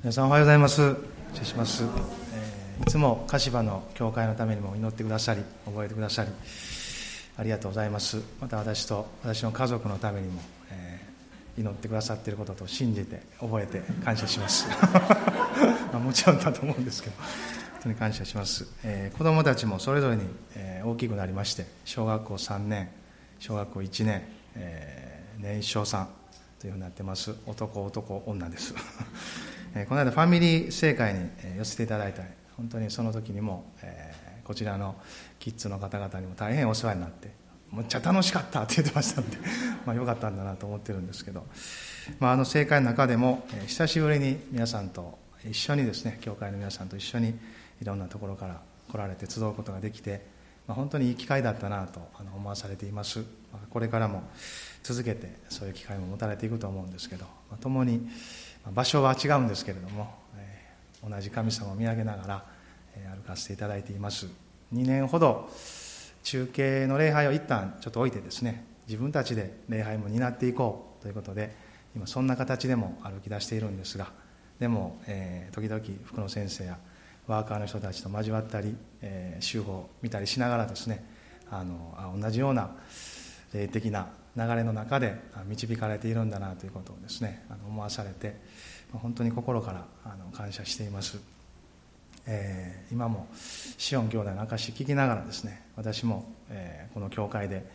皆さんおはようございます。失礼します、えー、いつも柏の教会のためにも祈ってくださり覚えてくださりありがとうございます。また私と私の家族のためにも、えー、祈ってくださっていることと信じて覚えて感謝します。まあ、もちろんだと思うんですけど本当に感謝します、えー、子供たちもそれぞれに、えー、大きくなりまして小学校3年小学校1年、えー、年少さんというふうになってます。男男女です。えこの間ファミリー正会に寄せていただいた本当にその時にも、えこちらのキッズの方々にも大変お世話になってむっちゃ楽しかったって言ってましたので まあよかったんだなと思ってるんですけど、まあ、あの正会の中でも、え久しぶりに皆さんと一緒にですね教会の皆さんと一緒にいろんなところから来られて集うことができて、まあ、本当にいい機会だったなと思わされています、ま、これからも続けてそういう機会も持たれていくと思うんですけど、まあ、共に場所は違うんですけれども、え、同じ神様を見上げながら、え、歩かせていただいています。2年ほど中継の礼拝を一旦ちょっと置いてですね自分たちで礼拝も担っていこうということで今そんな形でも歩き出しているんですがでも、えー、時々福野先生やワーカーの人たちと交わったり、え、集合を見たりしながらですねあの同じような霊的な流れの中で導かれているんだなということをですね思わされて本当に心から感謝しています、えー、今もシオン兄弟の証聞きながらですね私も、えー、この教会で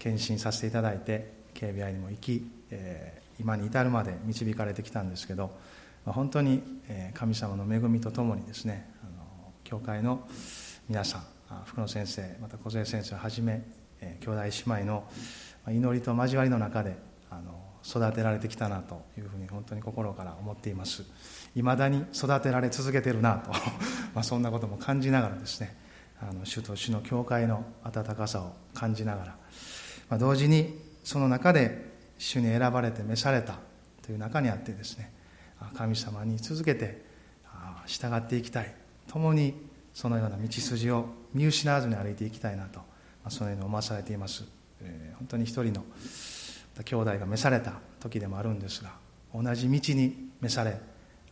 献身させていただいて KBI にも行き、えー、今に至るまで導かれてきたんですけど本当に神様の恵みとともにですねあの教会の皆さん福野先生また小杉先生をはじめ兄弟姉妹の祈りと交わりの中であの育てられてきたなというふうに本当に心から思っています。いまだに育てられ続けてるなと まあそんなことも感じながらですねあの主と主の教会の温かさを感じながら、まあ、同時にその中で主に選ばれて召されたという中にあってですね神様に続けて従っていきたい。共にそのような道筋を見失わずに歩いていきたいなと、まあ、そのように思わされています。え本当に一人の兄弟が召された時でもあるんですが同じ道に召され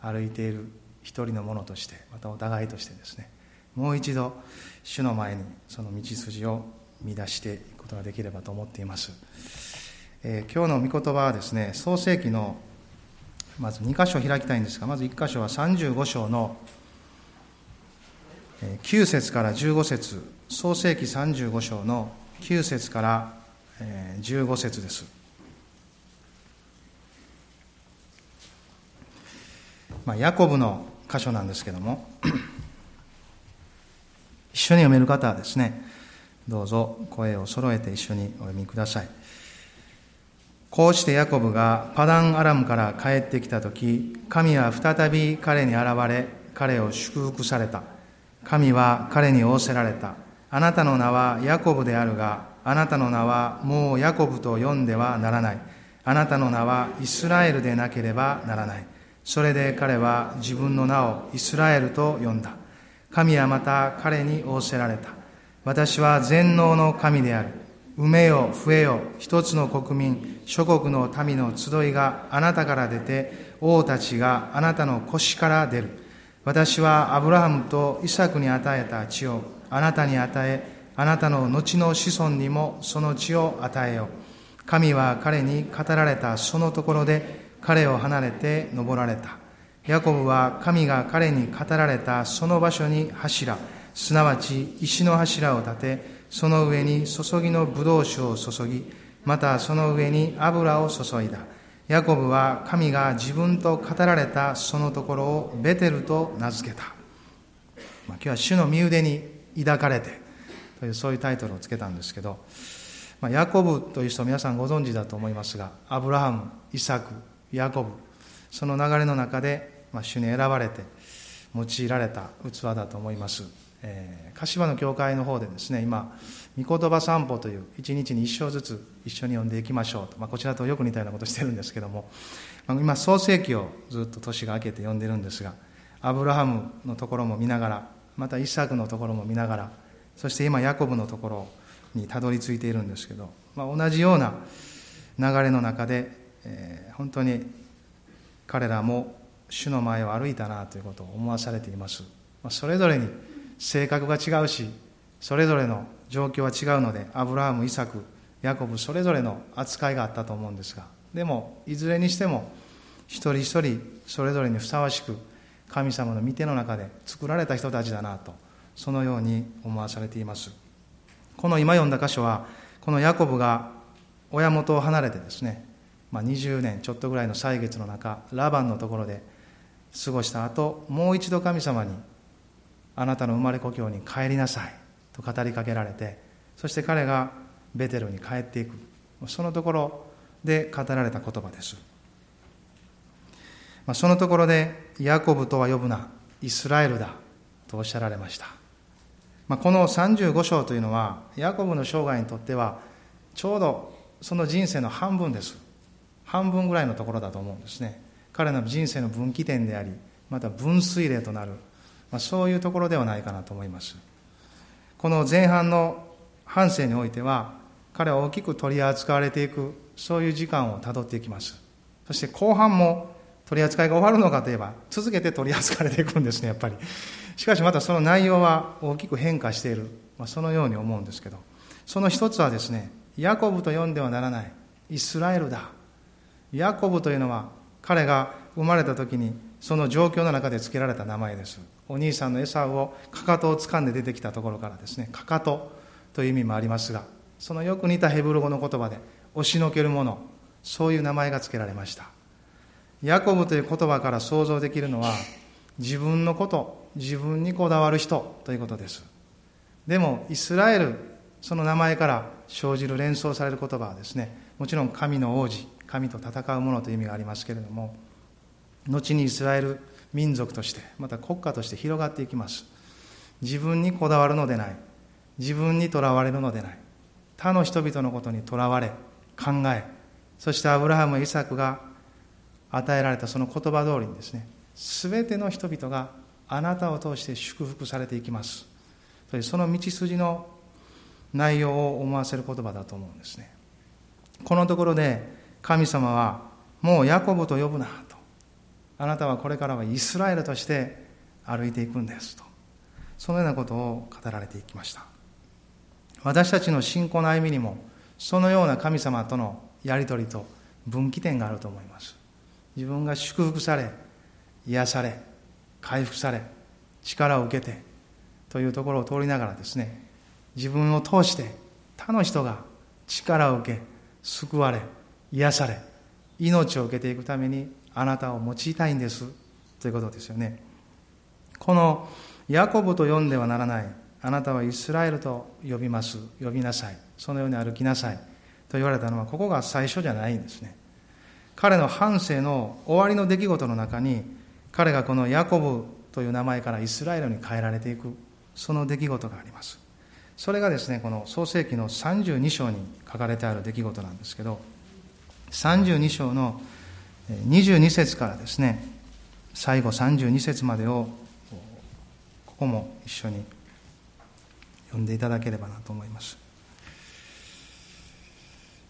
歩いている一人の者としてまたお互いとしてですねもう一度主の前にその道筋を見出していくことができればと思っています、えー、今日の御言葉はですね創世記のまず2箇所開きたいんですがまず1箇所は35章の9節から15節創世記35章の9節から15節です。まあ、ヤコブの箇所なんですけども、一緒に読める方はですね、どうぞ声を揃えて一緒にお読みください。こうしてヤコブがパダンアラムから帰ってきたとき、神は再び彼に現れ、彼を祝福された。神は彼に仰せられた。あなたの名はヤコブであるが、あなたの名はもうヤコブと呼んではならない。あなたの名はイスラエルでなければならない。それで彼は自分の名をイスラエルと呼んだ。神はまた彼に仰せられた。私は全能の神である。埋めよ、増えよ、一つの国民、諸国の民の集いがあなたから出て、王たちがあなたの腰から出る。私はアブラハムとイサクに与えた地をあなたに与え、あなたの後の子孫にもその地を与えよう。神は彼に語られたそのところで彼を離れて登られた。ヤコブは神が彼に語られたその場所に柱、すなわち石の柱を立て、その上に注ぎの葡萄酒を注ぎ、またその上に油を注いだ。ヤコブは神が自分と語られたそのところをベテルと名付けた。まあ、今日は主の身腕に抱かれて、というそういうタイトルをつけたんですけど、まあ、ヤコブという人皆さんご存知だと思いますがアブラハムイサクヤコブその流れの中で、まあ、主に選ばれて用いられた器だと思います、えー、柏の教会の方でですね今御言葉散歩という一日に一章ずつ一緒に読んでいきましょうと、まあ、こちらとよく似たようなことしてるんですけども、まあ、今創世記をずっと年が明けて読んでるんですがアブラハムのところも見ながらまたイサクのところも見ながらそして今ヤコブのところにたどり着いているんですけど、まあ、同じような流れの中で、えー、本当に彼らも主の前を歩いたなということを思わされています、まあ、それぞれに性格が違うしそれぞれの状況は違うのでアブラハムイサクヤコブそれぞれの扱いがあったと思うんですがでもいずれにしても一人一人それぞれにふさわしく神様の御手の中で作られた人たちだなとそのように思わされています。この今読んだ箇所はこのヤコブが親元を離れてですね、まあ、20年ちょっとぐらいの歳月の中ラバンのところで過ごした後もう一度神様にあなたの生まれ故郷に帰りなさいと語りかけられてそして彼がベテルに帰っていくそのところで語られた言葉です。まそのところでヤコブとは呼ぶなイスラエルだとおっしゃられました。まこの35章というのはヤコブの生涯にとってはちょうどその人生の半分です。半分ぐらいのところだと思うんですね。彼の人生の分岐点でありまた分水嶺となる、まあ、そういうところではないかなと思います。この前半の半生においては彼は大きく取り扱われていくそういう時間をたどっていきます。そして後半も取り扱いが終わるのかといえば続けて取り扱われていくんですねやっぱり。しかしまたその内容は大きく変化している、まあ、そのように思うんですけど。その一つはですねヤコブと呼んではならないイスラエルだ。ヤコブというのは彼が生まれた時にその状況の中で付けられた名前です。お兄さんのエサをかかとを掴んで出てきたところからですねかかとという意味もありますがそのよく似たヘブル語の言葉で押しのけるものそういう名前が付けられました。ヤコブという言葉から想像できるのは自分のこと自分にこだわる人ということです。でもイスラエルその名前から生じる連想される言葉はですねもちろん神の王子神と戦うものという意味がありますけれども後にイスラエル民族としてまた国家として広がっていきます。自分にこだわるのでない。自分にとらわれるのでない。他の人々のことにとらわれ考えそしてアブラハムイサクが与えられたその言葉通りにですね全ての人々があなたを通して祝福されていきます。というその道筋の内容を思わせる言葉だと思うんですね。このところで神様はもうヤコブと呼ぶなと。あなたはこれからはイスラエルとして歩いていくんですと。そのようなことを語られていきました。私たちの信仰の歩みにもそのような神様とのやり取りと分岐点があると思います。自分が祝福され癒され回復され力を受けてというところを通りながらですね自分を通して他の人が力を受け救われ癒され命を受けていくためにあなたを用いたいんですということですよね。このヤコブと呼んではならないあなたはイスラエルと呼びます呼びなさいそのように歩きなさいと言われたのはここが最初じゃないんですね。彼の半生の終わりの出来事の中に彼がこのヤコブという名前からイスラエルに変えられていくその出来事があります。それがですねこの創世紀の32章に書かれてある出来事なんですけど32章の22節からですね最後32節までをここも一緒に読んでいただければなと思います。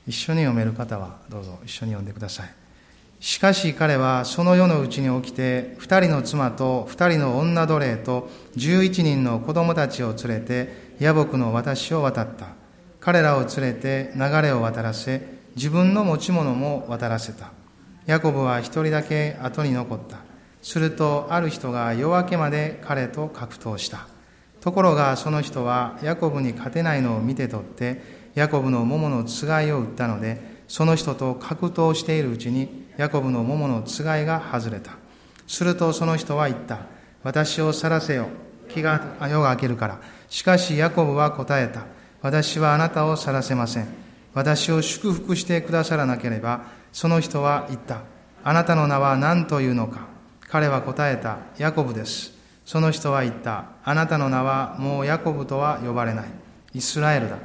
一緒に読める方はどうぞ一緒に読んでください。しかし彼はその世のうちに起きて二人の妻と二人の女奴隷と十一人の子供たちを連れて野木の私を渡った。彼らを連れて流れを渡らせ自分の持ち物も渡らせた。ヤコブは一人だけ後に残った。するとある人が夜明けまで彼と格闘した。ところがその人はヤコブに勝てないのを見て取ってヤコブの桃のつがいを打ったのでその人と格闘しているうちにヤコブの桃のつがいが外れた。するとその人は言った。私を去らせよ。気が、夜が明けるから。しかしヤコブは答えた。私はあなたを去らせません。私を祝福してくださらなければ、その人は言った。あなたの名は何というのか。彼は答えた。ヤコブです。その人は言った。あなたの名はもうヤコブとは呼ばれない。イスラエルだ。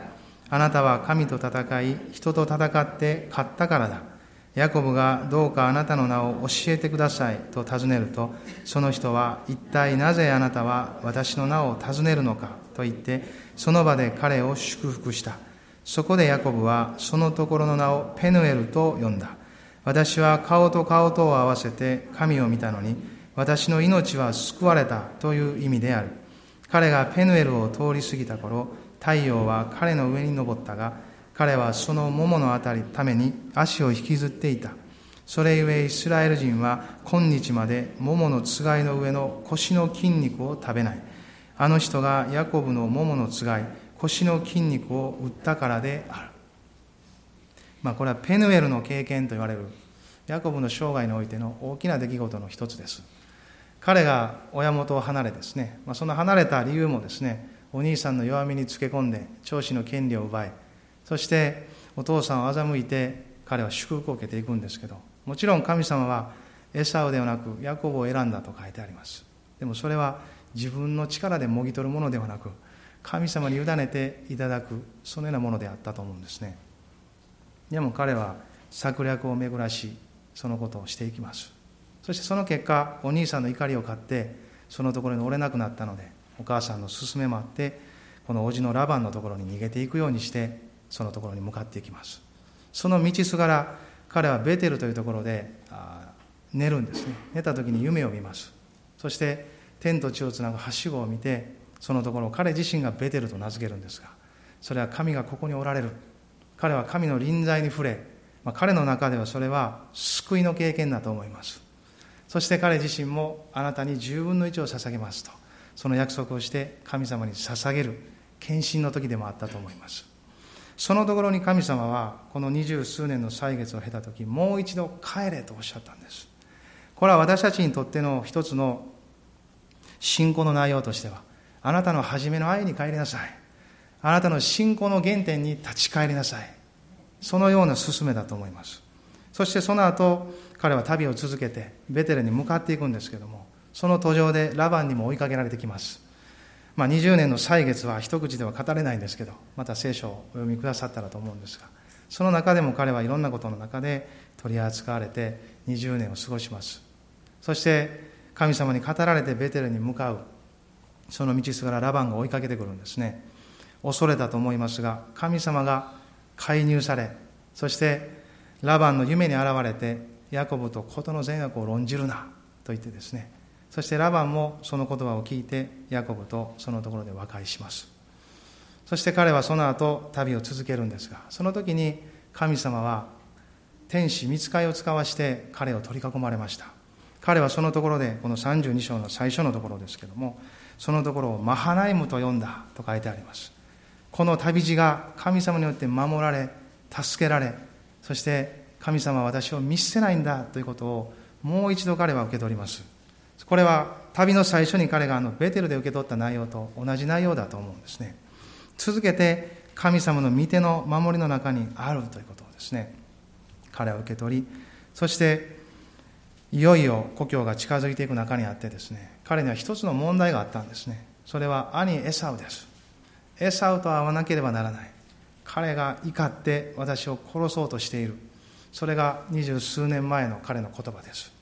あなたは神と戦い、人と戦って勝ったからだ。ヤコブがどうかあなたの名を教えてくださいと尋ねると、その人は一体なぜあなたは私の名を尋ねるのかと言って、その場で彼を祝福した。そこでヤコブはそのところの名をペヌエルと呼んだ。私は顔と顔とを合わせて神を見たのに、私の命は救われたという意味である。彼がペヌエルを通り過ぎた頃、太陽は彼の上に昇ったが、彼はその桃のあたりために足を引きずっていた。それゆえイスラエル人は今日まで桃のつがいの上の腰の筋肉を食べない。あの人がヤコブの桃のつがい、腰の筋肉を打ったからである。まあ、これはペヌエルの経験と言われるヤコブの生涯においての大きな出来事の一つです。彼が親元を離れですね、まあ、その離れた理由もですね、お兄さんの弱みにつけ込んで長子の権利を奪い、そしてお父さんを欺いて彼は祝福を受けていくんですけどもちろん神様はエサウではなくヤコブを選んだと書いてあります。でもそれは自分の力でもぎ取るものではなく神様に委ねていただくそのようなものであったと思うんですね。でも彼は策略を巡らしそのことをしていきます。そしてその結果お兄さんの怒りを買ってそのところに折れなくなったのでお母さんの勧めもあってこの叔父のラバンのところに逃げていくようにしてそのところに向かっていきます。その道すがら彼はベテルというところで寝るんですね。寝た時に夢を見ます。そして天と地をつなぐはしごを見てそのところを彼自身がベテルと名付けるんですがそれは神がここにおられる。彼は神の臨在に触れ、まあ、彼の中ではそれは救いの経験だと思います。そして彼自身もあなたに10分の1を捧げますとその約束をして神様に捧げる献身の時でもあったと思います。そのところに神様はこの二十数年の歳月を経た時もう一度帰れとおっしゃったんです。これは私たちにとっての一つの信仰の内容としてはあなたの初めの愛に帰りなさい。あなたの信仰の原点に立ち返りなさい。そのような勧めだと思います。そしてその後彼は旅を続けてベテレに向かっていくんですけどもその途上でラバンにも追いかけられてきます。まあ、20年の歳月は一口では語れないんですけどまた聖書をお読みくださったらと思うんですがその中でも彼はいろんなことの中で取り扱われて20年を過ごします。そして神様に語られてベテルに向かうその道すがらラバンが追いかけてくるんですね。恐れたと思いますが神様が介入されそしてラバンの夢に現れてヤコブと事の善悪を論じるなと言ってですねそしてラバンもその言葉を聞いてヤコブとそのところで和解します。そして彼はその後旅を続けるんですがその時に神様は天使見つかいを使わして彼を取り囲まれました。彼はそのところでこの32章の最初のところですけどもそのところをマハナイムと呼んだと書いてあります。この旅路が神様によって守られ助けられそして神様は私を見捨てないんだということをもう一度彼は受け取ります。これは旅の最初に彼があのベテルで受け取った内容と同じ内容だと思うんですね。続けて神様の御手の守りの中にあるということをですね。彼は受け取りそしていよいよ故郷が近づいていく中にあってですね彼には一つの問題があったんですね。それは兄エサウです。エサウと会わなければならない。彼が怒って私を殺そうとしている。それが二十数年前の彼の言葉です。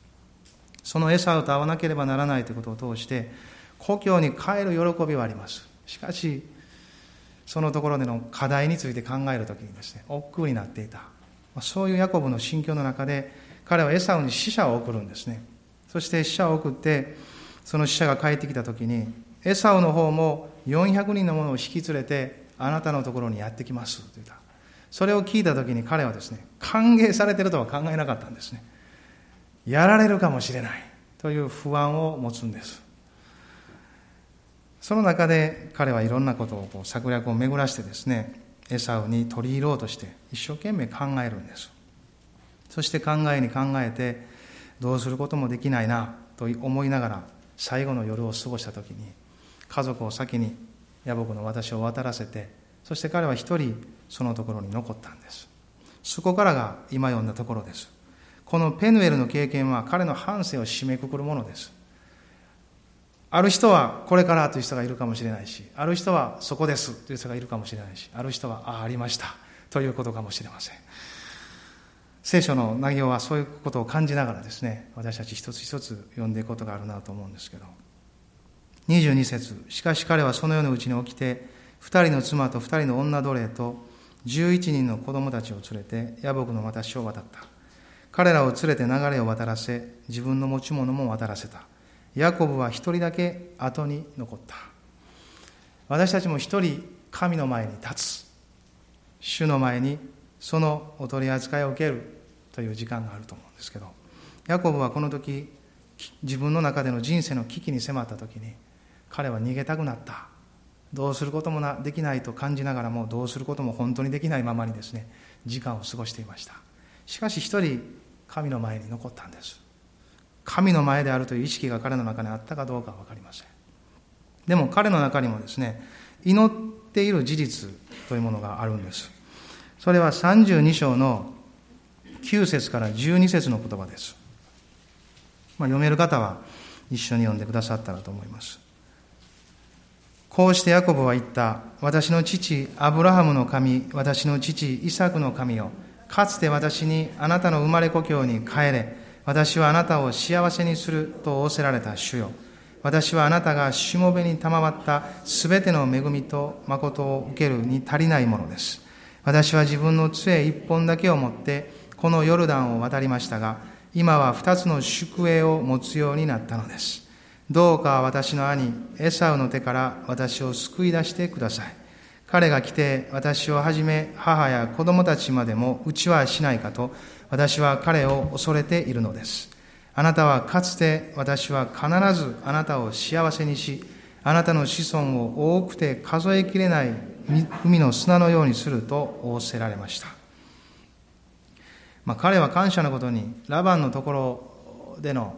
そのエサウと会わなければならないということを通して故郷に帰る喜びはあります。しかしそのところでの課題について考えるときにですね億劫になっていた。そういうヤコブの心境の中で彼はエサウに死者を送るんですね。そして死者を送ってその死者が帰ってきたときにエサウの方も400人の者を引き連れてあなたのところにやってきますと言った。それを聞いたときに彼はですね歓迎されてるとは考えなかったんですね。やられるかもしれない。という不安を持つんです。その中で彼はいろんなことをこう策略を巡らしてですねエサウに取り入ろうとして一生懸命考えるんです。そして考えに考えてどうすることもできないなと思いながら最後の夜を過ごした時に家族を先に野木の私を渡らせてそして彼は一人そのところに残ったんです。そこからが今読んだところです。このペヌエルの経験は彼の半生を締めくくるものです。ある人はこれからという人がいるかもしれないし、ある人はそこですという人がいるかもしれないし、ある人はああ、ありましたということかもしれません。聖書の内容はそういうことを感じながらですね、私たち一つ一つ読んでいくことがあるなと思うんですけど。22節しかし彼はそのようなうちに起きて、二人の妻と二人の女奴隷と11人の子供たちを連れて野木のまた昭和だった。彼らを連れて流れを渡らせ自分の持ち物も渡らせた。ヤコブは一人だけ後に残った。私たちも一人神の前に立つ。主の前にそのお取り扱いを受けるという時間があると思うんですけどヤコブはこの時自分の中での人生の危機に迫った時に彼は逃げたくなった。どうすることもなできないと感じながらもどうすることも本当にできないままにですね時間を過ごしていました。しかし一人神の前に残ったんです。神の前であるという意識が彼の中にあったかどうかは分かりません。でも彼の中にもですね祈っている事実というものがあるんです。それは32章の9節から12節の言葉です、まあ、読める方は一緒に読んでくださったらと思います。こうしてヤコブは言った。私の父、アブラハムの神、私の父、イサクの神よ。かつて私にあなたの生まれ故郷に帰れ。私はあなたを幸せにすると仰せられた主よ。私はあなたがしもべに賜ったすべての恵みと誠を受けるに足りないものです。私は自分の杖一本だけを持ってこのヨルダンを渡りましたが、今は二つの宿営を持つようになったのです。どうか私の兄、エサウの手から私を救い出してください。彼が来て私をはじめ母や子供たちまでもうちはしないかと私は彼を恐れているのです。あなたはかつて私は必ずあなたを幸せにし、あなたの子孫を多くて数えきれない海の砂のようにすると仰せられました。まあ、彼は感謝のことにラバンのところでの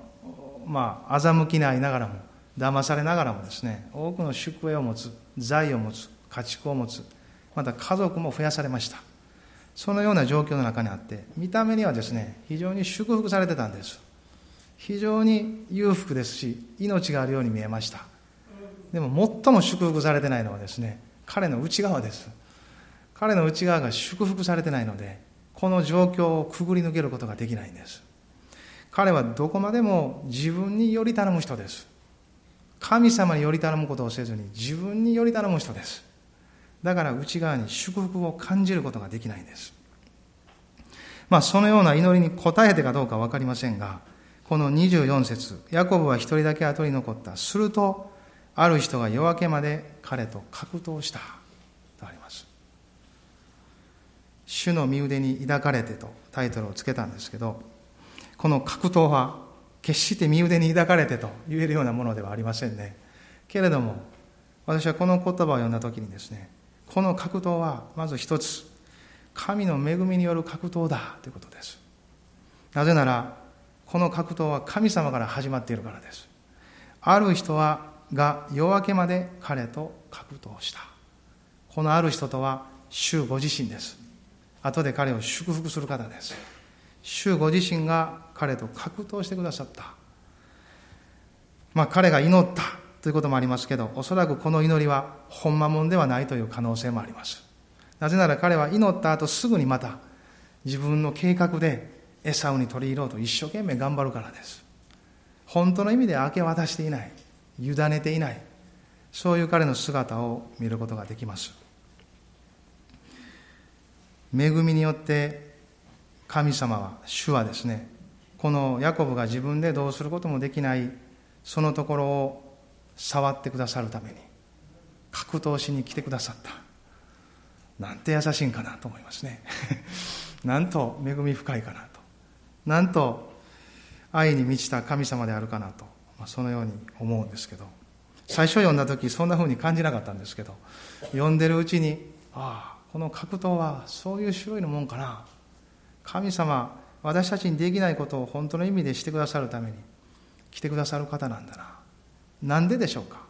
まあ、欺きないながらも騙されながらもですね多くの宿営を持つ財を持つ家畜を持つ。また家族も増やされました。そのような状況の中にあって見た目にはですね非常に祝福されてたんです。非常に裕福ですし命があるように見えました。でも最も祝福されてないのはですね彼の内側です。彼の内側が祝福されてないのでこの状況をくぐり抜けることができないんです。彼はどこまでも自分により頼む人です。神様により頼むことをせずに自分により頼む人です。だから内側に祝福を感じることができないんです。まあそのような祈りに応えてかどうかわかりませんが、この24節ヤコブは一人だけ後に残った。すると、ある人が夜明けまで彼と格闘した。とあります。主の身腕に抱かれてとタイトルをつけたんですけど、この格闘は決して身腕に抱かれてと言えるようなものではありませんねけれども私はこの言葉を読んだ時にですねこの格闘はまず一つ。神の恵みによる格闘だ。ということです。なぜならこの格闘は神様から始まっているからです。ある人はが夜明けまで彼と格闘した。このある人とは主ご自身です。後で彼を祝福する方です。主ご自身が彼と格闘してくださった。まあ彼が祈った。ということもありますけど、おそらくこの祈りはほんまもんではないという可能性もあります。なぜなら彼は祈った後すぐにまた自分の計画でエサウに取り入ろうと一生懸命頑張るからです。本当の意味で明け渡していない、委ねていない、そういう彼の姿を見ることができます。恵みによって神様は、主はですね、このヤコブが自分でどうすることもできないそのところを触ってくださるために格闘しに来てくださった。なんて優しいんかなと思いますね。なんと恵み深いかなと。なんと愛に満ちた神様であるかなと、まあ、そのように思うんですけど。最初読んだ時そんな風に感じなかったんですけど。読んでるうちにああこの格闘はそういう種類のもんかな。神様私たちにできないことを本当の意味でしてくださるために来てくださる方なんだな。なんででしょうか？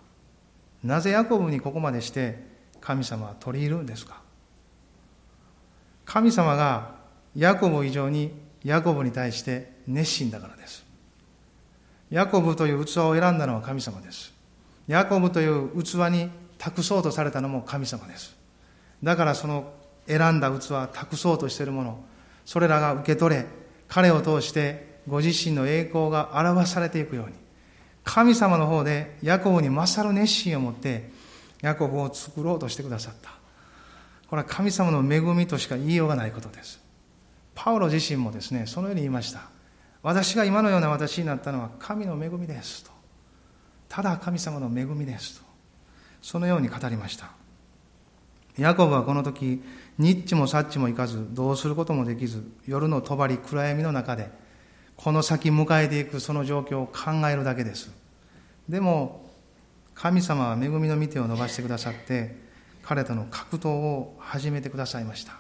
なぜヤコブにここまでして神様は取り入るんですか？神様がヤコブ以上にヤコブに対して熱心だからです。ヤコブという器を選んだのは神様です。ヤコブという器に託そうとされたのも神様です。だからその選んだ器託そうとしているものそれらが受け取れ、彼を通してご自身の栄光が表されていくように、神様の方でヤコブに勝る熱心を持って、ヤコブを作ろうとしてくださった。これは神様の恵みとしか言いようがないことです。パウロ自身もですねそのように言いました私が今のような私になったのは神の恵みですとただ神様の恵みですとそのように語りましたヤコブはこの時ニッチもサッチも行かずどうすることもできず夜の帳暗闇の中でこの先迎えていくその状況を考えるだけです。でも神様は恵みの御手を伸ばしてくださって彼との格闘を始めてくださいました。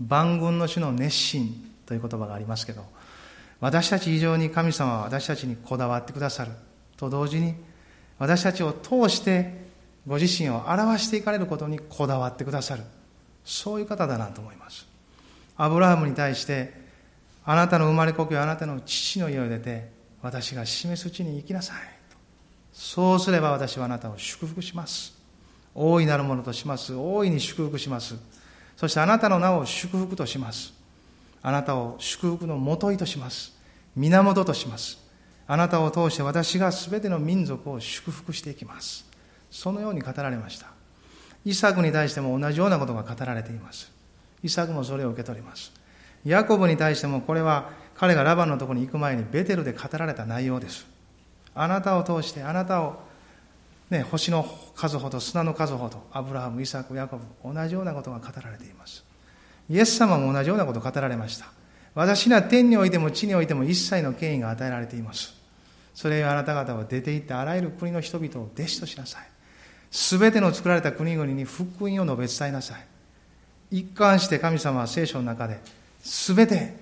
万軍の主の熱心という言葉がありますけど私たち以上に神様は私たちにこだわってくださる。と同時に私たちを通してご自身を表していかれることにこだわってくださる。そういう方だなと思います。アブラハムに対してあなたの生まれ故郷あなたの父の家を出て私が示す地に行きなさい。そうすれば私はあなたを祝福します。大いなるものとします。大いに祝福します。そしてあなたの名を祝福とします。あなたを祝福のもといとします。源とします。あなたを通して私が全ての民族を祝福していきます。そのように語られました。イサクに対しても同じようなことが語られています。イサクもそれを受け取ります。ヤコブに対してもこれは彼がラバンのところに行く前にベテルで語られた内容です。あなたを通してあなたを、ね、星の数ほど砂の数ほどアブラハムイサクヤコブ同じようなことが語られています。イエス様も同じようなことを語られました。私には天においても地においても一切の権威が与えられています。それをあなた方は出て行ってあらゆる国の人々を弟子としなさい。すべての作られた国々に福音を述べ伝えなさい。一貫して神様は聖書の中で全て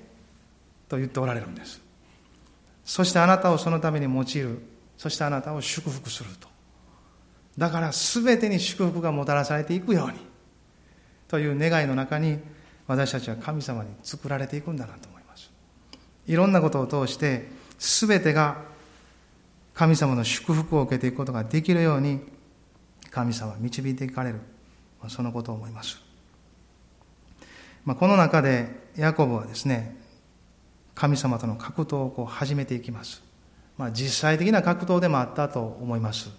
と言っておられるんです。そしてあなたをそのために用いる。そしてあなたを祝福すると。だから全てに祝福がもたらされていくように。という願いの中に私たちは神様に作られていくんだなと思います。いろんなことを通して全てが神様の祝福を受けていくことができるように神様は導いていかれる。そのことを思います。まあ、この中でヤコブはですね神様との格闘をこう始めていきます、まあ、実際的な格闘でもあったと思います。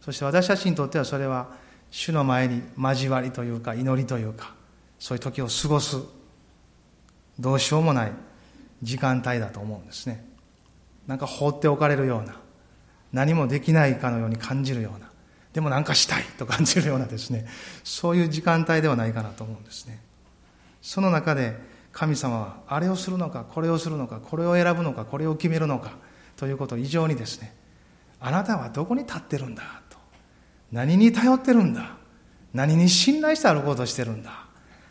そして私たちにとってはそれは主の前に交わりというか祈りというかそういう時を過ごすどうしようもない時間帯だと思うんですね。なんか放っておかれるような何もできないかのように感じるようなでも何かしたいと感じるようなですねそういう時間帯ではないかなと思うんですね。その中で神様はあれをするのかこれをするのかこれを選ぶのかこれを決めるのかということを異常にですねあなたはどこに立ってるんだと。何に頼ってるんだ何に信頼して歩こうとしてるんだ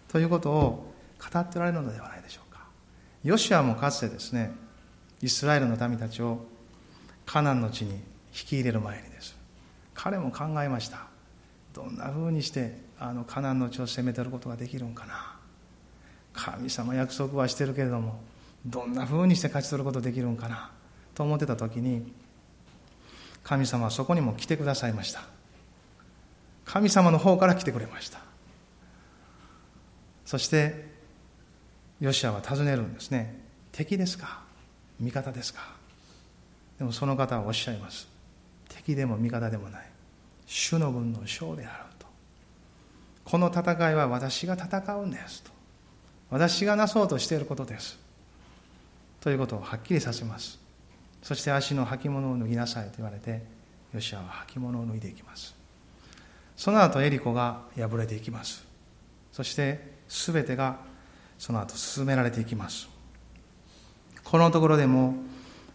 ということを語っておられるのではないでしょうか。ヨシアもかつてですねイスラエルの民たちをカナンの地に引き入れる前にです彼も考えました。どんなふうにしてあのカナンの地を攻めてることができるんかな。神様約束はしてるけれどもどんなふうにして勝ち取ることできるんかなと思ってた時に神様はそこにも来てくださいました。神様の方から来てくれました。そしてヨシアは尋ねるんですね。敵ですか？味方ですか？でもその方はおっしゃいます。敵でも味方でもない。主の分の将であると。この戦いは私が戦うんですと。私がなそうとしていることです。ということをはっきりさせます。そして足の履物を脱ぎなさいと言われてヨシアは履物を脱いでいきます。その後エリコが破れていきます。そして全てがその後進められていきます。このところでも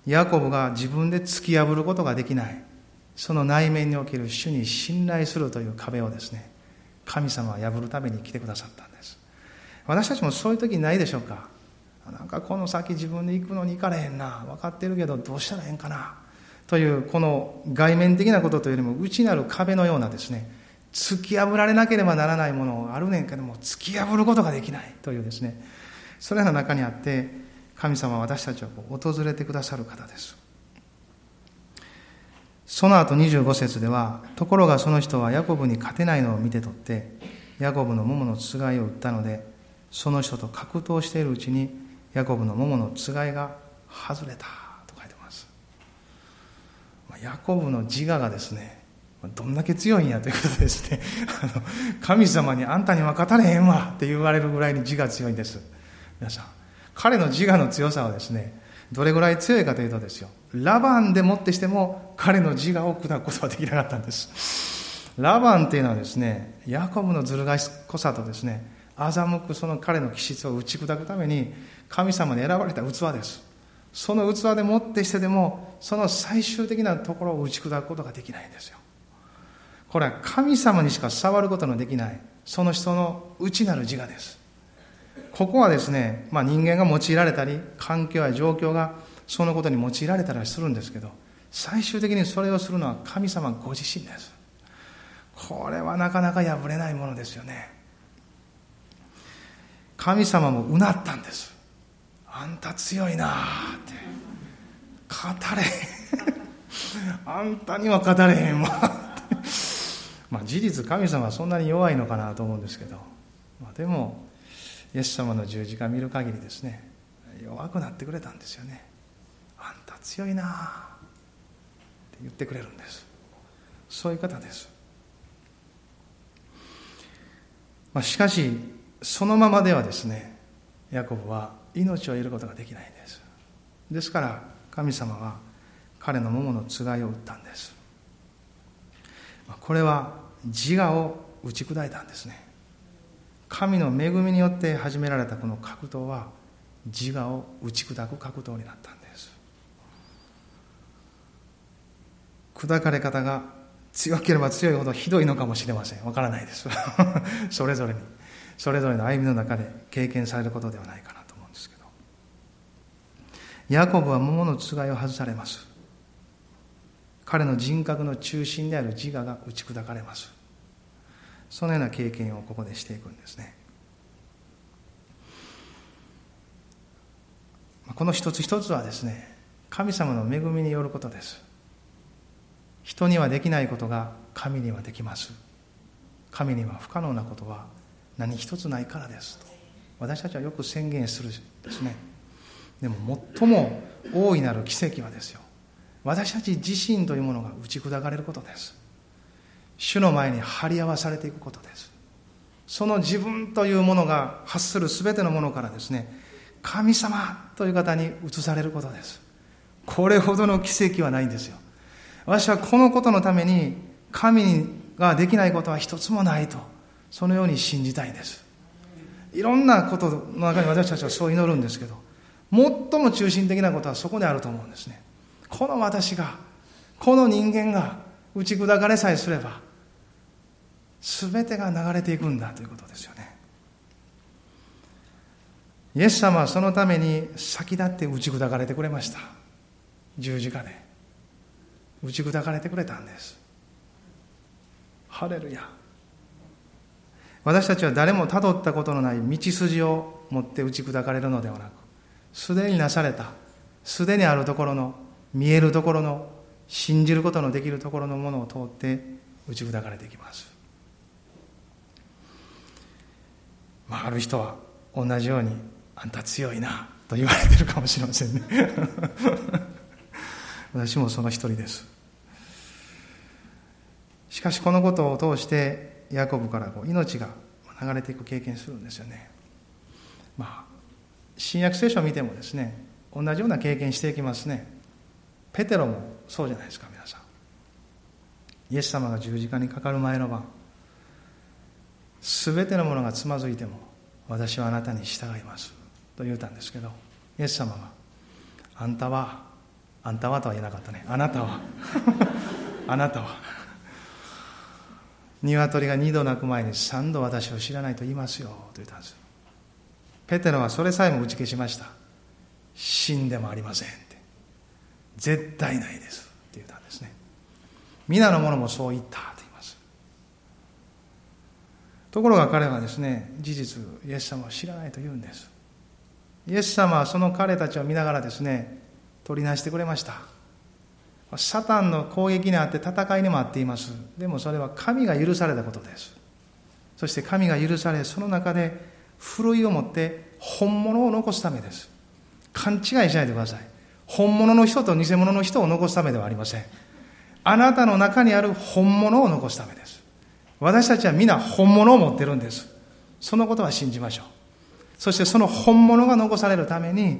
ヤコブが自分で突き破ることができない。その内面における主に信頼するという壁をですね神様は破るために来てくださった。私たちもそういう時ないでしょうか。なんかこの先自分で行くのに行かれへんな。分かってるけどどうしたらええんかな。というこの外面的なことというよりも内なる壁のようなですね。突き破られなければならないものがあるねんけども突き破ることができない。というですね。それらの中にあって神様は私たちを訪れてくださる方です。その後25節ではところがその人はヤコブに勝てないのを見て取ってヤコブの桃のつがいを打ったのでその人と格闘しているうちにヤコブの桃のつがいが外れたと書いてます。ヤコブの自我がですねどんだけ強いんやということですね。あの神様にあんたには勝たれへんわって言われるぐらいに自我強いんです。皆さん彼の自我の強さはですねどれぐらい強いかというとですよラバンでもってしても彼の自我を砕くことはできなかったんです。ラバンっていうのはですねヤコブのずる賢さとですね欺くその彼の気質を打ち砕くために神様に選ばれた器です。その器でもってしてでもその最終的なところを打ち砕くことができないんですよ。これは神様にしか触ることのできないその人の内なる自我です。ここはですね、まあ、人間が用いられたり環境や状況がそのことに用いられたりするんですけど最終的にそれをするのは神様ご自身です。これはなかなか破れないものですよね。神様もうなったんです。あんた強いなって。語れあんたには語れへんわ。まあ事実神様はそんなに弱いのかなと思うんですけど、まあ、でもイエス様の十字架見る限りですね。弱くなってくれたんですよね。あんた強いなって言ってくれるんです。そういう方です、まあ、しかしそのままではですねヤコブは命を得ることができないんです。ですから神様は彼の桃のつがいを打ったんです。これは自我を打ち砕いたんですね。神の恵みによって始められたこの格闘は自我を打ち砕く格闘になったんです。砕かれ方が強ければ強いほどひどいのかもしれません。わからないです。それぞれに。それぞれの歩みの中で経験されることではないかなと思うんですけど。ヤコブは桃のつがいを外されます。彼の人格の中心である自我が打ち砕かれます。そのような経験をここでしていくんですね。この一つ一つはですね神様の恵みによることです。人にはできないことが神にはできます。神には不可能なことは何一つないからですと。私たちはよく宣言するですね。でも最も大いなる奇跡はですよ。私たち自身というものが打ち砕かれることです。主の前に張り合わされていくことです。その自分というものが発する全てのものからですね。神様という方に移されることです。これほどの奇跡はないんですよ。私はこのことのために神ができないことは一つもないと。そのように信じたいです。いろんなことの中に私たちはそう祈るんですけど最も中心的なことはそこであると思うんですね。この私がこの人間が打ち砕かれさえすれば全てが流れていくんだということですよね。イエス様はそのために先立って打ち砕かれてくれました。十字架で。打ち砕かれてくれたんです。ハレルヤ。私たちは誰もたどったことのない道筋を持って打ち砕かれるのではなくすでになされたすでにあるところの見えるところの信じることのできるところのものを通って打ち砕かれていきます。まあ、ある人は同じように「あんた強いな」と言われてるかもしれませんね。私もその一人です。しかしこのことを通してヤコブからこう命が流れていく経験するんですよね。まあ新約聖書を見てもですね同じような経験していきますね。ペテロもそうじゃないですか皆さん。イエス様が十字架にかかる前の晩全てのものがつまずいても私はあなたに従いますと言うたんですけどイエス様はあんたはあんたはとは言えなかったねあなたは あなたは鶏が二度鳴く前に三度私を知らないと言いますよと言ったんです。ペテロはそれさえも打ち消しました死んでもありませんって絶対ないですって言ったんですね皆の者もそう言ったと言います。ところが彼はですね事実イエス様を知らないと言うんです。イエス様はその彼たちを見ながらですね取りなしてくれました。サタンの攻撃にあって戦いにもあっています。でもそれは神が許されたことです。そして神が許されその中でふるいを持って本物を残すためです。勘違いしないでください。本物の人と偽物の人を残すためではありません。あなたの中にある本物を残すためです。私たちは皆本物を持ってるんです。そのことは信じましょう。そしてその本物が残されるために、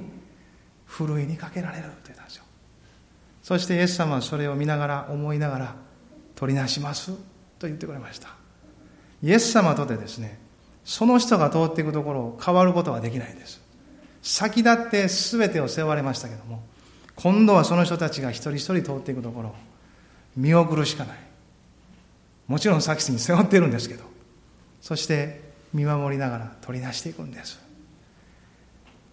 ふるいにかけられると言ったんですよ。そしてイエス様はそれを見ながら、思いながら、取りなしますと言ってくれました。イエス様とでですね、その人が通っていくところを変わることはできないんです。先立って全てを背負われましたけども、今度はその人たちが一人一人通っていくところを見送るしかない。もちろん先に背負ってるんですけど、そして見守りながら取り出していくんです。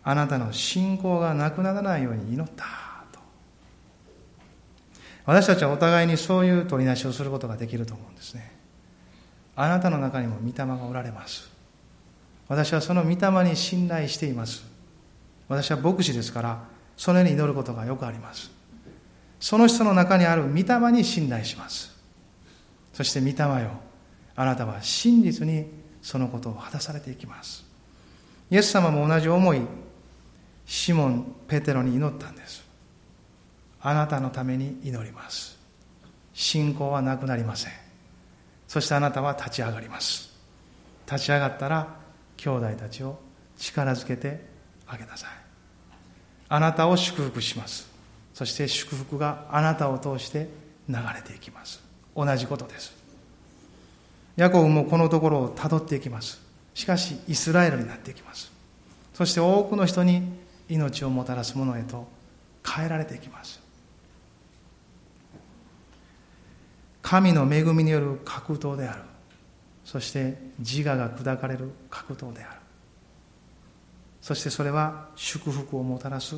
あなたの信仰がなくならないように祈った。私たちはお互いにそういう取り出しをすることができると思うんですね。あなたの中にも御霊がおられます。私はその御霊に信頼しています。私は牧師ですから、そのように祈ることがよくあります。その人の中にある御霊に信頼します。そして御霊よ、あなたは真実にそのことを果たされていきます。イエス様も同じ思い、シモン・ペテロに祈ったんです。あなたのために祈ります。信仰はなくなりません。そしてあなたは立ち上がります。立ち上がったら、兄弟たちを力づけてあげなさい。あなたを祝福します。そして祝福があなたを通して流れていきます。同じことです。ヤコブもこのところをたどっていきます。しかし、イスラエルになっていきます。そして多くの人に命をもたらすものへと変えられていきます。神の恵みによる格闘である。そして自我が砕かれる格闘である。そしてそれは祝福をもたらす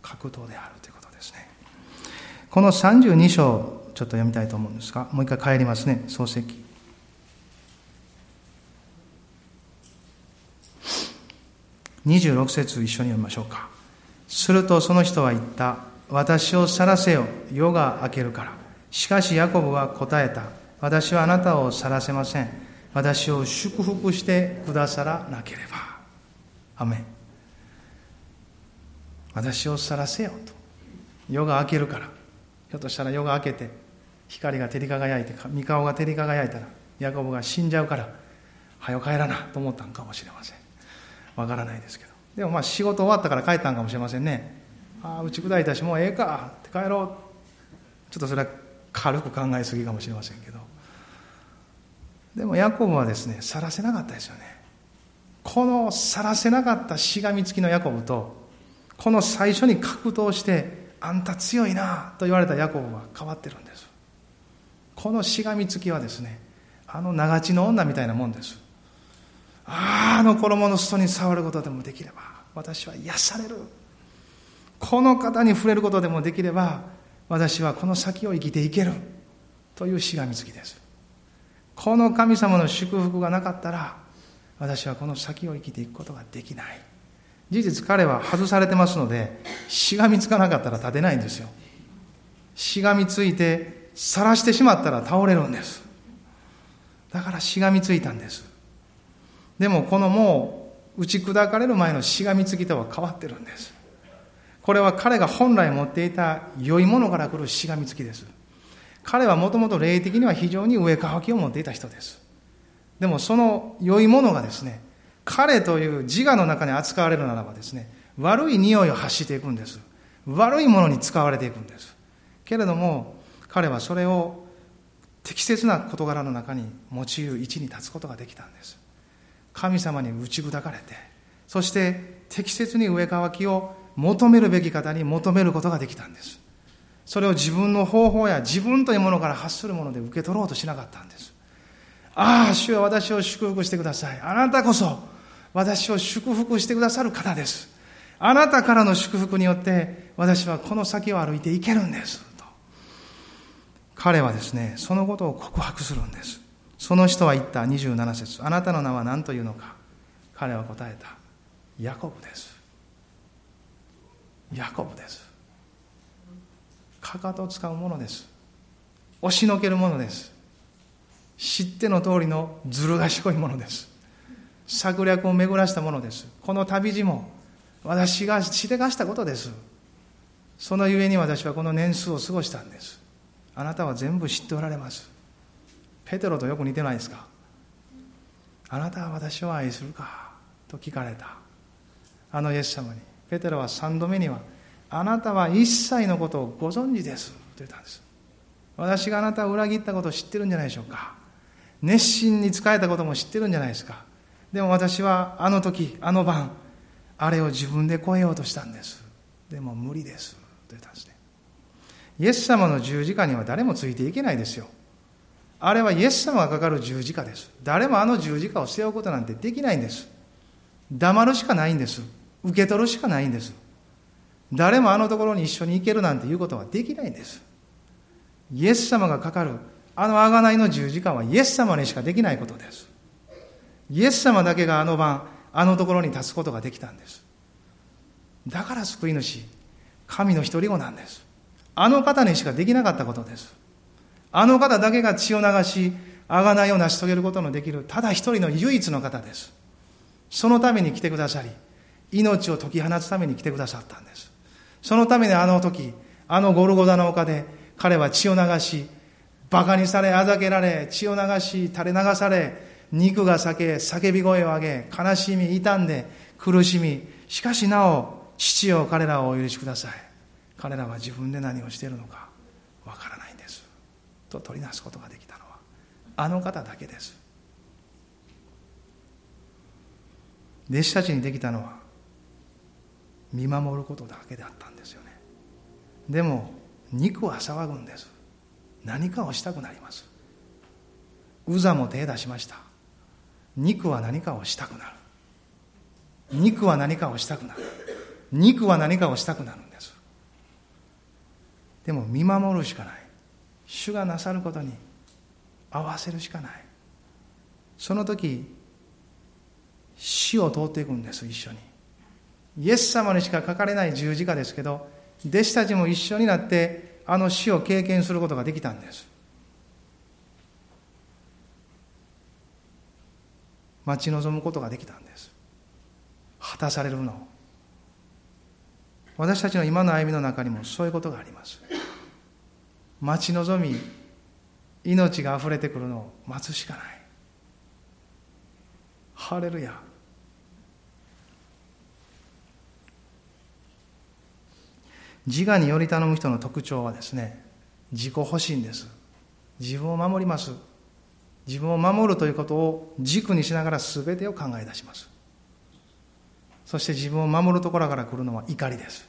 格闘であるということですね。この32章、ちょっと読みたいと思うんですが、もう一回帰りますね、漱石。26節一緒に読みましょうか。するとその人は言った。私を晒せよ。夜が明けるから。しかしヤコブは答えた。私はあなたを晒せません。私を祝福してくださらなければ。アメ私を晒せよと。夜が明けるから。ひょっとしたら夜が明けて、光が照り輝いて、三顔が照り輝いたら、ヤコブが死んじゃうから、はよ帰らなと思ったんかもしれません。わからないですけどでもまあ仕事終わったから帰ったんかもしれませんねああ打ち砕いたしもうええかって帰ろうちょっとそれは軽く考えすぎかもしれませんけど。でもヤコブはですね晒せなかったですよね。この晒せなかったしがみつきのヤコブとこの最初に格闘してあんた強いなと言われたヤコブは変わってるんです。このしがみつきはですねあの長地の女みたいなもんです。あああの衣の裾に触ることでもできれば私は癒される。この方に触れることでもできれば私はこの先を生きていける。というしがみつきです。この神様の祝福がなかったら私はこの先を生きていくことができない。事実彼は外されてますのでしがみつかなかったら立てないんですよ。しがみついて晒してしまったら倒れるんです。だからしがみついたんです。でもこのもう打ち砕かれる前のしがみつきとは変わってるんです。これは彼が本来持っていた良いものから来るしがみつきです。彼はもともと霊的には非常に上かきを持っていた人です。でもその良いものがですね、彼という自我の中に扱われるならばですね、悪い匂いを発していくんです。悪いものに使われていくんです。けれども、彼はそれを適切な事柄の中に用いる位置に立つことができたんです。神様に打ち砕かれて、そして適切に上乾きを求めるべき方に求めることができたんです。それを自分の方法や自分というものから発するもので受け取ろうとしなかったんです。ああ、主は私を祝福してください。あなたこそ私を祝福してくださる方です。あなたからの祝福によって私はこの先を歩いていけるんです。と彼はですね、そのことを告白するんです。その人は言った27節あなたの名は何というのか彼は答えたヤコブですヤコブです。かかとを使うものです。押しのけるものです。知っての通りのずる賢いものです。策略を巡らしたものです。この旅路も私がしでかしたことです。そのゆえに私はこの年数を過ごしたんです。あなたは全部知っておられます。ペテロとよく似てないですか？あなたは私を愛するか？と聞かれた。あのイエス様にペテロは3度目にはあなたは一切のことをご存知ですと言ったんです。私があなたを裏切ったことを知ってるんじゃないでしょうか。熱心に仕えたことも知ってるんじゃないですか。でも私はあの時あの晩あれを自分で超えようとしたんです。でも無理ですと言ったんですね。イエス様の十字架には誰もついていけないですよ。あれはイエス様がかかる十字架です。誰もあの十字架を背負うことなんてできないんです。黙るしかないんです。受け取るしかないんです。誰もあのところに一緒に行けるなんていうことはできないんです。イエス様がかかるあの贖いの十字架はイエス様にしかできないことです。イエス様だけがあの晩あのところに立つことができたんです。だから救い主神の一人子なんです。あの方にしかできなかったことです。あの方だけが血を流し贖いを成し遂げることのできるただ一人の唯一の方です。そのために来てくださり命を解き放つために来てくださったんです。そのためにあの時あのゴルゴダの丘で彼は血を流し馬鹿にされあざけられ血を流し垂れ流され肉が裂け叫び声を上げ悲しみ傷んで苦しみ。しかしなお父よ彼らをお許しください。彼らは自分で何をしているのかわからないんです。と取りなすことができたのはあの方だけです。弟子たちにできたのは見守ることだけであったんですよね。でも肉は騒ぐんです。何かをしたくなります。ウザも手出しました。肉は何かをしたくなる。肉は何かをしたくなる。肉は何かをしたくなるんです。でも見守るしかない。主がなさることに合わせるしかない。その時死を通っていくんです一緒に。イエス様にしか書かれない十字架ですけど弟子たちも一緒になってあの死を経験することができたんです。待ち望むことができたんです。果たされるの私たちの今の歩みの中にもそういうことがあります。待ち望み命が溢れてくるのを待つしかない。ハレルヤ。自我により頼む人の特徴はですね自己保身です。自分を守ります。自分を守るということを軸にしながら全てを考え出します。そして自分を守るところから来るのは怒りです。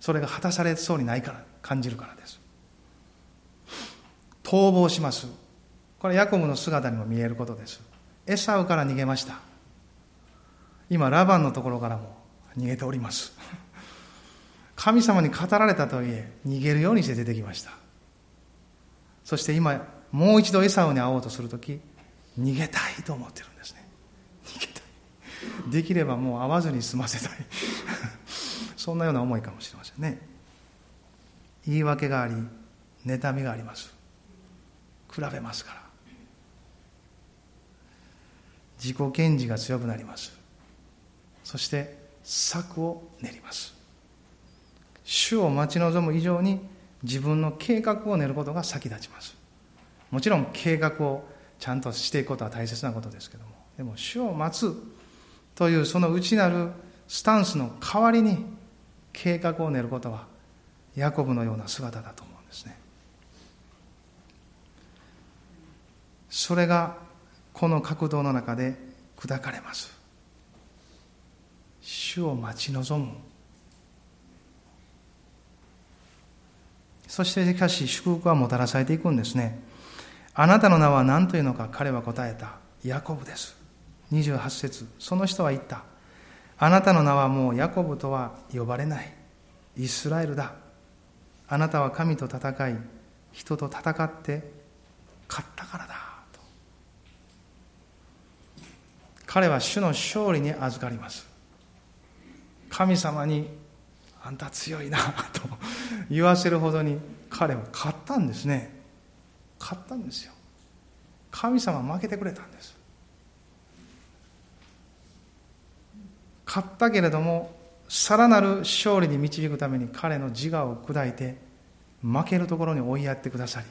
それが果たされそうにないから感じるからです。逃亡します。これヤコブの姿にも見えることです。エサウから逃げました。今ラバンのところからも逃げております。神様に語られたとはいえ逃げるようにして出てきましたそして今もう一度エサウに会おうとするとき、逃げたいと思ってるんですね。逃げたい。できればもう会わずに済ませたい。そんなような思いかもしれませんね。言い訳があり、妬みがあります。比べますから。自己顕示が強くなります。そして策を練ります。主を待ち望む以上に自分の計画を練ることが先立ちます。もちろん計画をちゃんとしていくことは大切なことですけども。でも主を待つというその内なるスタンスの代わりに計画を練ることはヤコブのような姿だと思うんですね。それがこの角度の中で砕かれます。主を待ち望む。そしてしかし祝福はもたらされていくんですねあなたの名は何というのか彼は答えた。ヤコブです。28節その人は言った。あなたの名はもうヤコブとは呼ばれない。イスラエルだ。あなたは神と戦い、人と戦って勝ったからだ。と彼は主の勝利に預かります。神様にあんた強いな と言わせるほどに彼は勝ったんですね。勝ったんですよ。神様負けてくれたんです。勝ったけれどもさらなる勝利に導くために彼の自我を砕いて負けるところに追いやってくださり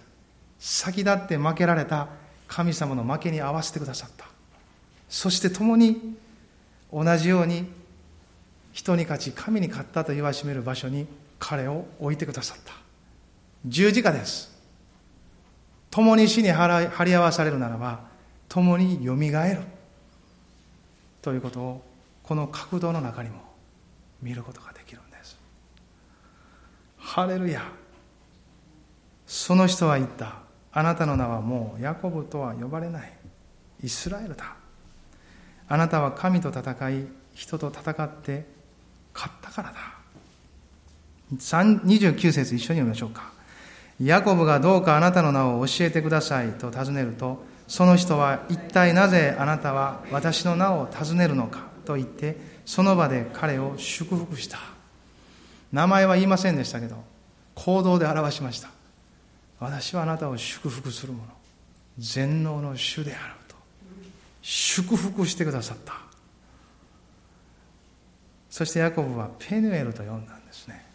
先立って負けられた神様の負けに合わせてくださった。そして共に同じように人に勝ち神に勝ったと言わしめる場所に彼を置いてくださった。十字架です。共に死に張り合わされるならば共によみがえる。ということをこの角度の中にも見ることができるんです。ハレルヤ。その人は言った。あなたの名はもうヤコブとは呼ばれない。イスラエルだ。あなたは神と戦い人と戦って勝ったからだ。29節一緒に読みましょうか。ヤコブがどうかあなたの名を教えてください。と尋ねるとその人は一体なぜあなたは私の名を尋ねるのか。と言ってその場で彼を祝福した。名前は言いませんでしたけど行動で表しました。私はあなたを祝福する者。全能の主であると。祝福してくださった。そしてヤコブはペヌエルと呼んだんですね。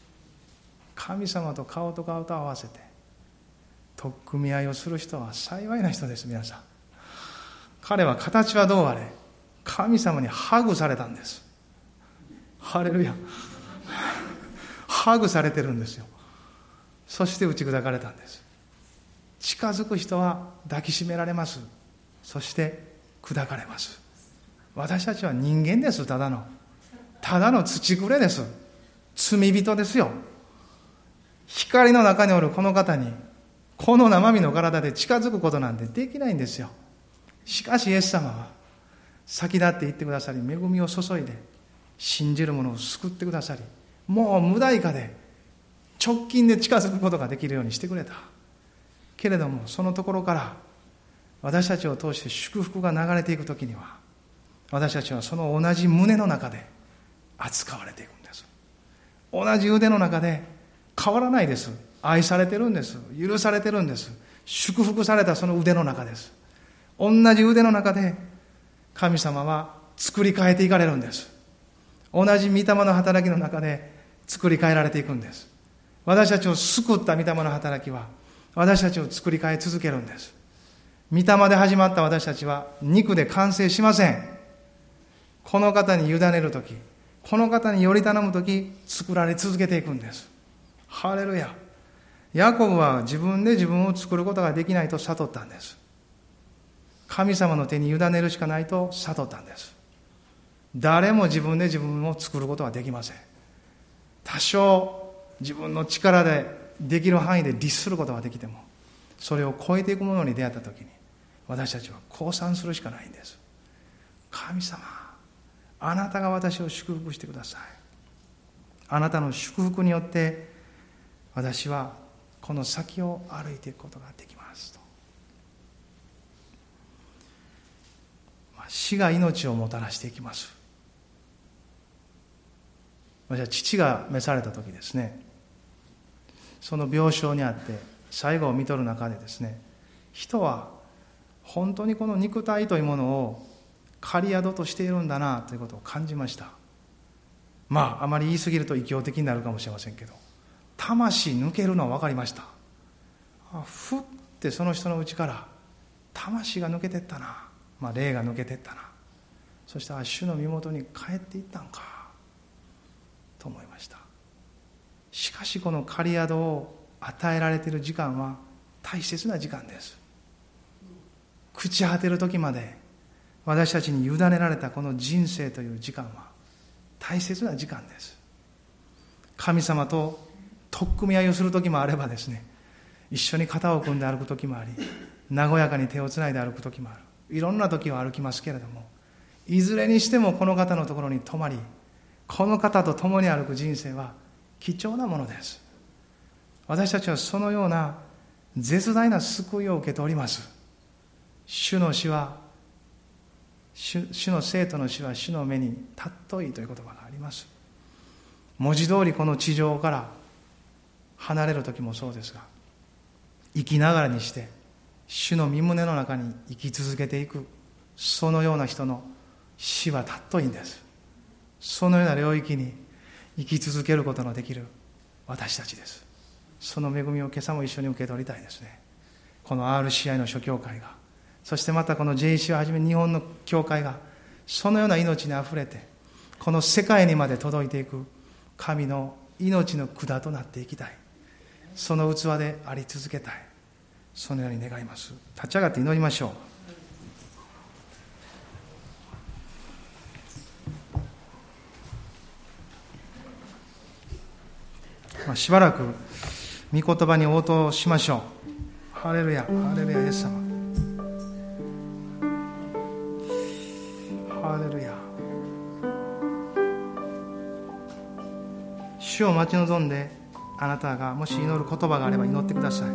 神様と顔と顔と合わせて取っ組み合いをする人は幸いな人です皆さん。彼は形はどうあれ神様にハグされたんです。ハレルヤ。ハグされてるんですよ。そして打ち砕かれたんです。近づく人は抱きしめられます。そして砕かれます。私たちは人間ですただの。ただの土くれです。罪人ですよ。光の中におるこの方にこの生身の体で近づくことなんてできないんですよ。しかしイエス様は先立って言ってくださり恵みを注いで信じる者を救ってくださりもう無代価で直近で近づくことができるようにしてくれた。けれどもそのところから私たちを通して祝福が流れていく時には私たちはその同じ胸の中で扱われていくんです。同じ腕の中で変わらないです。愛されてるんです。許されてるんです。祝福されたその腕の中です。同じ腕の中で神様は作り変えていかれるんです。同じ御霊の働きの中で作り変えられていくんです。私たちを救った御霊の働きは私たちを作り変え続けるんです。御霊で始まった私たちは肉で完成しません。この方に委ねる時この方により頼む時作られ続けていくんです。ハレルヤ。ヤコブは自分で自分を作ることができないと悟ったんです。神様の手に委ねるしかないと悟ったんです。誰も自分で自分を作ることはできません。多少自分の力でできる範囲で律することができてもそれを超えていくものに出会った時に私たちは降参するしかないんです。神様あなたが私を祝福してください。あなたの祝福によって私はこの先を歩いていくことができますと。死が命をもたらしていきます。私は父が召された時ですね。その病床にあって最後を見とる中でですね人は本当にこの肉体というものを狩り宿としているんだなということを感じました。まああまり言い過ぎると異教的になるかもしれませんけど。魂抜けるのは分かりました。ふってその人のうちから魂が抜けてったな、まあ、霊が抜けてったな。そしてあ主の身元に帰っていったんか。と思いました。しかしこの狩宿を与えられている時間は大切な時間です。朽ち果てる時まで私たちに委ねられたこの人生という時間は大切な時間です。神様と取っ組み合いをする時もあればですね一緒に肩を組んで歩く時もあり和やかに手をつないで歩く時もある。いろんな時は歩きますけれどもいずれにしてもこの方のところに泊まりこの方と共に歩く人生は貴重なものです。私たちはそのような絶大な救いを受けております。主の死は主主の生徒の死は主の目に尊いという言葉があります。文字通りこの地上から離れる時もそうですが生きながらにして主の身胸の中に生き続けていくそのような人の死は尊いんです。そのような領域に生き続けることのできる私たちです。その恵みを今朝も一緒に受け取りたいですね。この RCI の諸教会がそしてまたこの JC をはじめ日本の教会がそのような命にあふれてこの世界にまで届いていく神の命の管となっていきたい。その器であり続けたい。そのように願います。立ち上がって祈りましょう。まあ、しばらく御言葉に応答しましょう。ハレルヤハレルヤイエス様。主を待ち望んであなたがもし祈る言葉があれば祈ってください。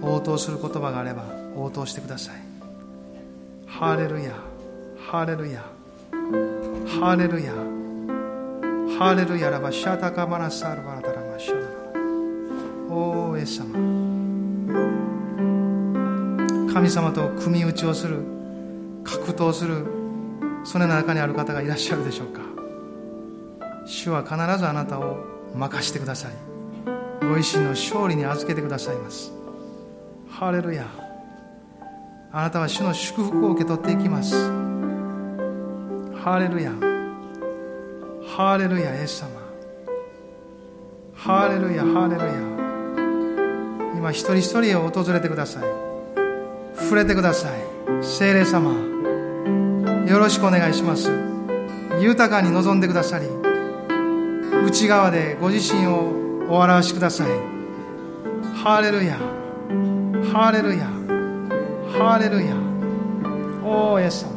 応答する言葉があれば応答してください。ハレルヤハレルヤハレルヤ。ハレルヤラバシャタカマナサルバラタラマシャラおおエス様。神様と組み打ちをする格闘するその中にある方がいらっしゃるでしょうか。主は必ずあなたを任してください。ご自身の勝利に預けてくださいます。ハレルヤ。あなたは主の祝福を受け取っていきます。ハレルヤ。ハレルヤイエス様。ハレルヤハレルヤ。今一人一人を訪れてください。触れてください。精霊様。よろしくお願いします。豊かに望んでくださり内側でご自身をお表しください。ハレルヤ。ハレルヤ。ハレルヤ。おおイエス様。